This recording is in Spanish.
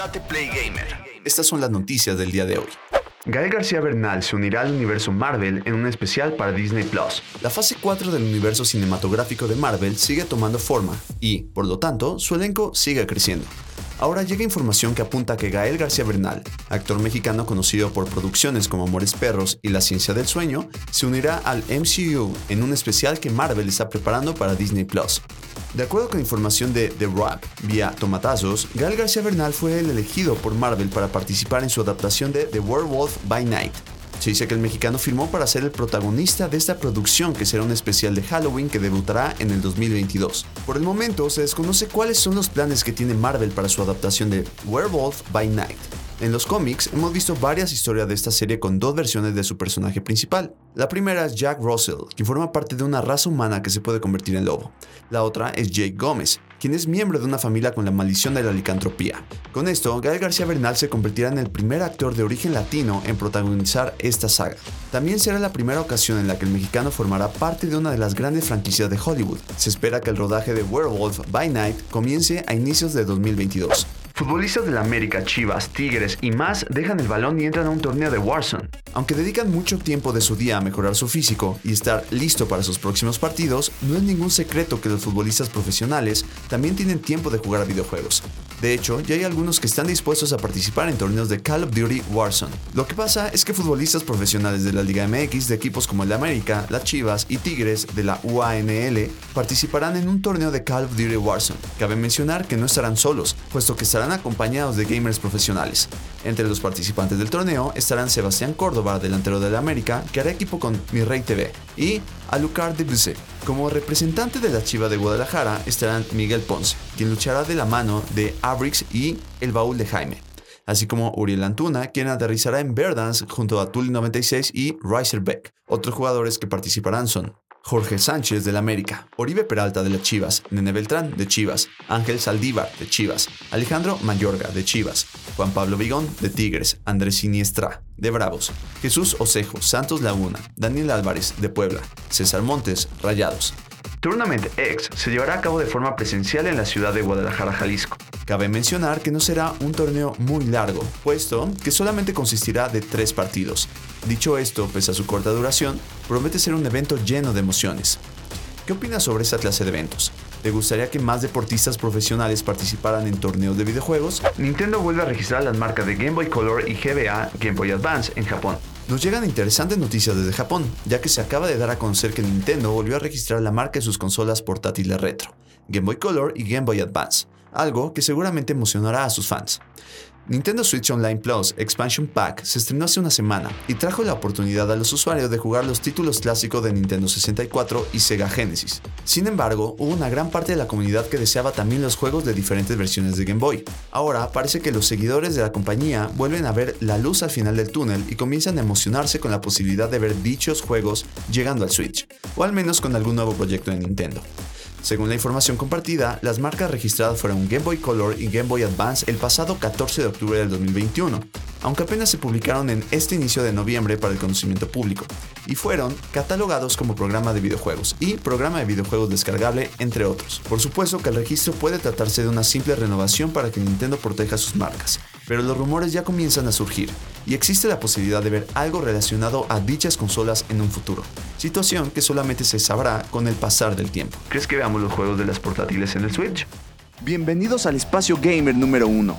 Date Play Gamer. Estas son las noticias del día de hoy. Gael García Bernal se unirá al universo Marvel en un especial para Disney Plus. La fase 4 del universo cinematográfico de Marvel sigue tomando forma y, por lo tanto, su elenco sigue creciendo. Ahora llega información que apunta que Gael García Bernal, actor mexicano conocido por producciones como Amores Perros y La Ciencia del Sueño, se unirá al MCU en un especial que Marvel está preparando para Disney Plus. De acuerdo con información de The Rap vía Tomatazos, Gael García Bernal fue el elegido por Marvel para participar en su adaptación de The Werewolf by Night, se dice que el mexicano firmó para ser el protagonista de esta producción que será un especial de Halloween que debutará en el 2022. Por el momento se desconoce cuáles son los planes que tiene Marvel para su adaptación de Werewolf by Night. En los cómics hemos visto varias historias de esta serie con dos versiones de su personaje principal. La primera es Jack Russell, quien forma parte de una raza humana que se puede convertir en lobo. La otra es Jake Gómez, quien es miembro de una familia con la maldición de la licantropía. Con esto, Gael García Bernal se convertirá en el primer actor de origen latino en protagonizar esta saga. También será la primera ocasión en la que el mexicano formará parte de una de las grandes franquicias de Hollywood. Se espera que el rodaje de Werewolf by Night comience a inicios de 2022. Futbolistas de la América, Chivas, Tigres y más dejan el balón y entran a un torneo de Warzone. Aunque dedican mucho tiempo de su día a mejorar su físico y estar listo para sus próximos partidos, no es ningún secreto que los futbolistas profesionales también tienen tiempo de jugar a videojuegos. De hecho, ya hay algunos que están dispuestos a participar en torneos de Call of Duty Warzone. Lo que pasa es que futbolistas profesionales de la Liga MX de equipos como el América, las Chivas y Tigres de la UANL participarán en un torneo de Call of Duty Warzone. Cabe mencionar que no estarán solos, puesto que estarán acompañados de gamers profesionales. Entre los participantes del torneo estarán Sebastián Córdoba, delantero de la América, que hará equipo con Mi Rey TV, y Alucard de Como representante de la Chiva de Guadalajara estarán Miguel Ponce, quien luchará de la mano de Abrix y El Baúl de Jaime, así como Uriel Antuna, quien aterrizará en Verdance junto a Tully96 y Riser Beck. Otros jugadores que participarán son Jorge Sánchez del América, Oribe Peralta de las Chivas, Nene Beltrán de Chivas, Ángel Saldívar de Chivas, Alejandro Mayorga de Chivas, Juan Pablo Vigón de Tigres, Andrés Siniestra de Bravos, Jesús Osejo, Santos Laguna, Daniel Álvarez de Puebla, César Montes, Rayados, Tournament X se llevará a cabo de forma presencial en la ciudad de Guadalajara, Jalisco. Cabe mencionar que no será un torneo muy largo, puesto que solamente consistirá de tres partidos. Dicho esto, pese a su corta duración, promete ser un evento lleno de emociones. ¿Qué opinas sobre esta clase de eventos? ¿Te gustaría que más deportistas profesionales participaran en torneos de videojuegos? Nintendo vuelve a registrar las marcas de Game Boy Color y GBA Game Boy Advance en Japón. Nos llegan interesantes noticias desde Japón, ya que se acaba de dar a conocer que Nintendo volvió a registrar la marca de sus consolas portátiles retro, Game Boy Color y Game Boy Advance, algo que seguramente emocionará a sus fans. Nintendo Switch Online Plus Expansion Pack se estrenó hace una semana y trajo la oportunidad a los usuarios de jugar los títulos clásicos de Nintendo 64 y Sega Genesis. Sin embargo, hubo una gran parte de la comunidad que deseaba también los juegos de diferentes versiones de Game Boy. Ahora parece que los seguidores de la compañía vuelven a ver la luz al final del túnel y comienzan a emocionarse con la posibilidad de ver dichos juegos llegando al Switch, o al menos con algún nuevo proyecto de Nintendo. Según la información compartida, las marcas registradas fueron Game Boy Color y Game Boy Advance el pasado 14 de octubre del 2021, aunque apenas se publicaron en este inicio de noviembre para el conocimiento público, y fueron catalogados como programa de videojuegos y programa de videojuegos descargable, entre otros. Por supuesto que el registro puede tratarse de una simple renovación para que Nintendo proteja sus marcas, pero los rumores ya comienzan a surgir, y existe la posibilidad de ver algo relacionado a dichas consolas en un futuro, situación que solamente se sabrá con el pasar del tiempo. ¿Crees que veamos los juegos de las portátiles en el Switch? Bienvenidos al Espacio Gamer número 1,